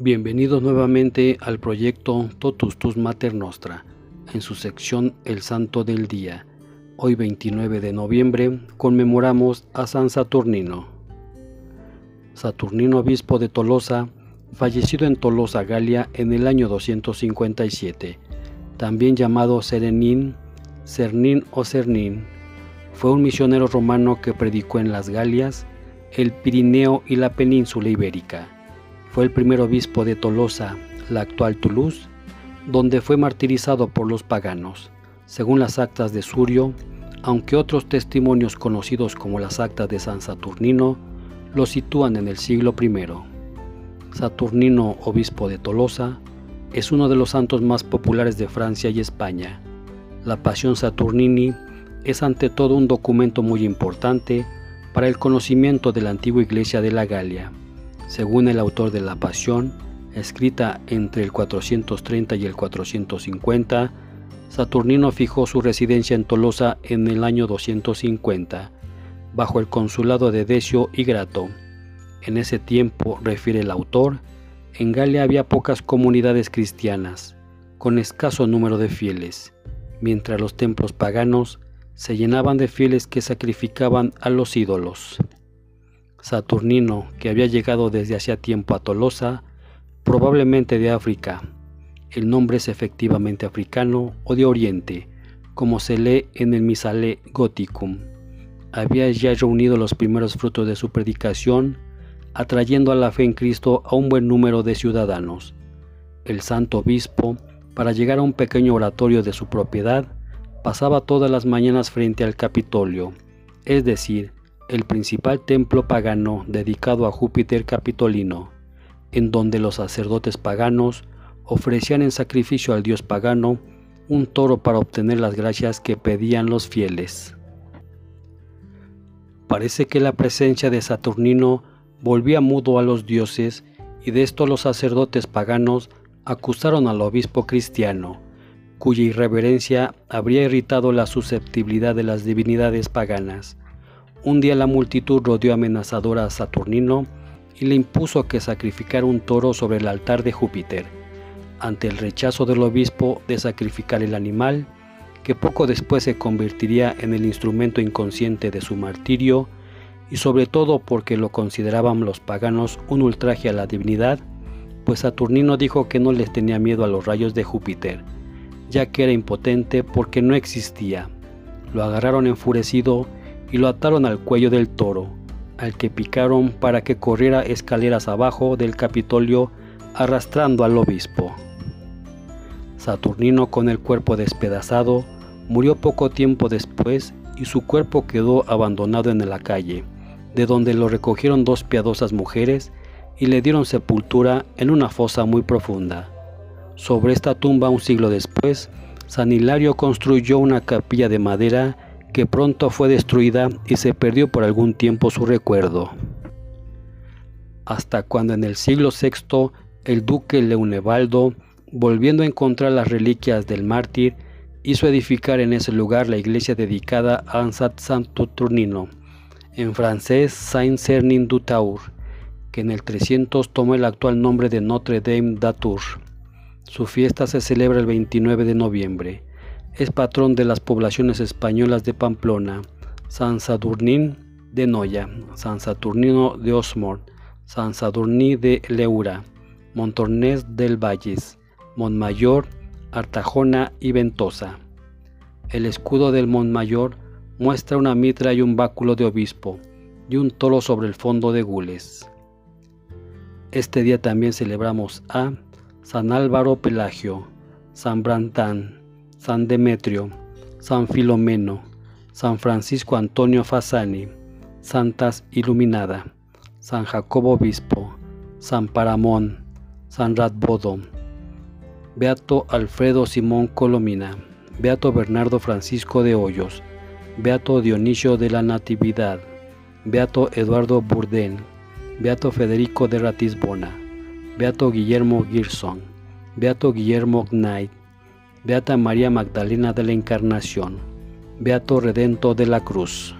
Bienvenidos nuevamente al proyecto Totus Tus Mater Nostra, en su sección El Santo del Día. Hoy 29 de noviembre conmemoramos a San Saturnino. Saturnino obispo de Tolosa, fallecido en Tolosa, Galia, en el año 257, también llamado Serenín, Cernín o Cernín, fue un misionero romano que predicó en las Galias, el Pirineo y la península ibérica fue el primer obispo de Tolosa, la actual Toulouse, donde fue martirizado por los paganos, según las actas de Surio, aunque otros testimonios conocidos como las actas de San Saturnino lo sitúan en el siglo I. Saturnino, obispo de Tolosa, es uno de los santos más populares de Francia y España. La Pasión Saturnini es ante todo un documento muy importante para el conocimiento de la antigua iglesia de la Galia según el autor de La Pasión, escrita entre el 430 y el 450, Saturnino fijó su residencia en Tolosa en el año 250, bajo el consulado de Decio y Grato. En ese tiempo, refiere el autor, en Galia había pocas comunidades cristianas, con escaso número de fieles, mientras los templos paganos se llenaban de fieles que sacrificaban a los ídolos. Saturnino, que había llegado desde hacía tiempo a Tolosa, probablemente de África. El nombre es efectivamente africano o de Oriente, como se lee en el Misale Goticum. Había ya reunido los primeros frutos de su predicación, atrayendo a la fe en Cristo a un buen número de ciudadanos. El santo obispo, para llegar a un pequeño oratorio de su propiedad, pasaba todas las mañanas frente al Capitolio, es decir, el principal templo pagano dedicado a Júpiter Capitolino, en donde los sacerdotes paganos ofrecían en sacrificio al dios pagano un toro para obtener las gracias que pedían los fieles. Parece que la presencia de Saturnino volvía mudo a los dioses y de esto los sacerdotes paganos acusaron al obispo cristiano, cuya irreverencia habría irritado la susceptibilidad de las divinidades paganas un día la multitud rodeó amenazadora a Saturnino y le impuso que sacrificara un toro sobre el altar de Júpiter, ante el rechazo del obispo de sacrificar el animal, que poco después se convertiría en el instrumento inconsciente de su martirio, y sobre todo porque lo consideraban los paganos un ultraje a la divinidad, pues Saturnino dijo que no les tenía miedo a los rayos de Júpiter, ya que era impotente porque no existía. Lo agarraron enfurecido y lo ataron al cuello del toro, al que picaron para que corriera escaleras abajo del Capitolio arrastrando al obispo. Saturnino con el cuerpo despedazado murió poco tiempo después y su cuerpo quedó abandonado en la calle, de donde lo recogieron dos piadosas mujeres y le dieron sepultura en una fosa muy profunda. Sobre esta tumba un siglo después, San Hilario construyó una capilla de madera que pronto fue destruida y se perdió por algún tiempo su recuerdo. Hasta cuando en el siglo VI el duque Leonevaldo, volviendo a encontrar las reliquias del mártir, hizo edificar en ese lugar la iglesia dedicada a Ansat Turnino, en francés Saint-Cernin du Tour, que en el 300 tomó el actual nombre de Notre Dame d'Atour. Su fiesta se celebra el 29 de noviembre es patrón de las poblaciones españolas de Pamplona, San Sadurnín de Noya, San Saturnino de Osmort, San Sadurní de Leura, Montornés del Valles, Montmayor, Artajona y Ventosa. El escudo del Montmayor muestra una mitra y un báculo de obispo y un toro sobre el fondo de gules. Este día también celebramos a San Álvaro Pelagio, San Brantán, San Demetrio, San Filomeno, San Francisco Antonio Fasani, Santas Iluminada, San Jacobo Obispo, San Paramón, San Radbodo, Beato Alfredo Simón Colomina, Beato Bernardo Francisco de Hoyos, Beato Dionisio de la Natividad, Beato Eduardo Burdén, Beato Federico de Ratisbona, Beato Guillermo Girson, Beato Guillermo Knight, Beata María Magdalena de la Encarnación, Beato Redento de la Cruz.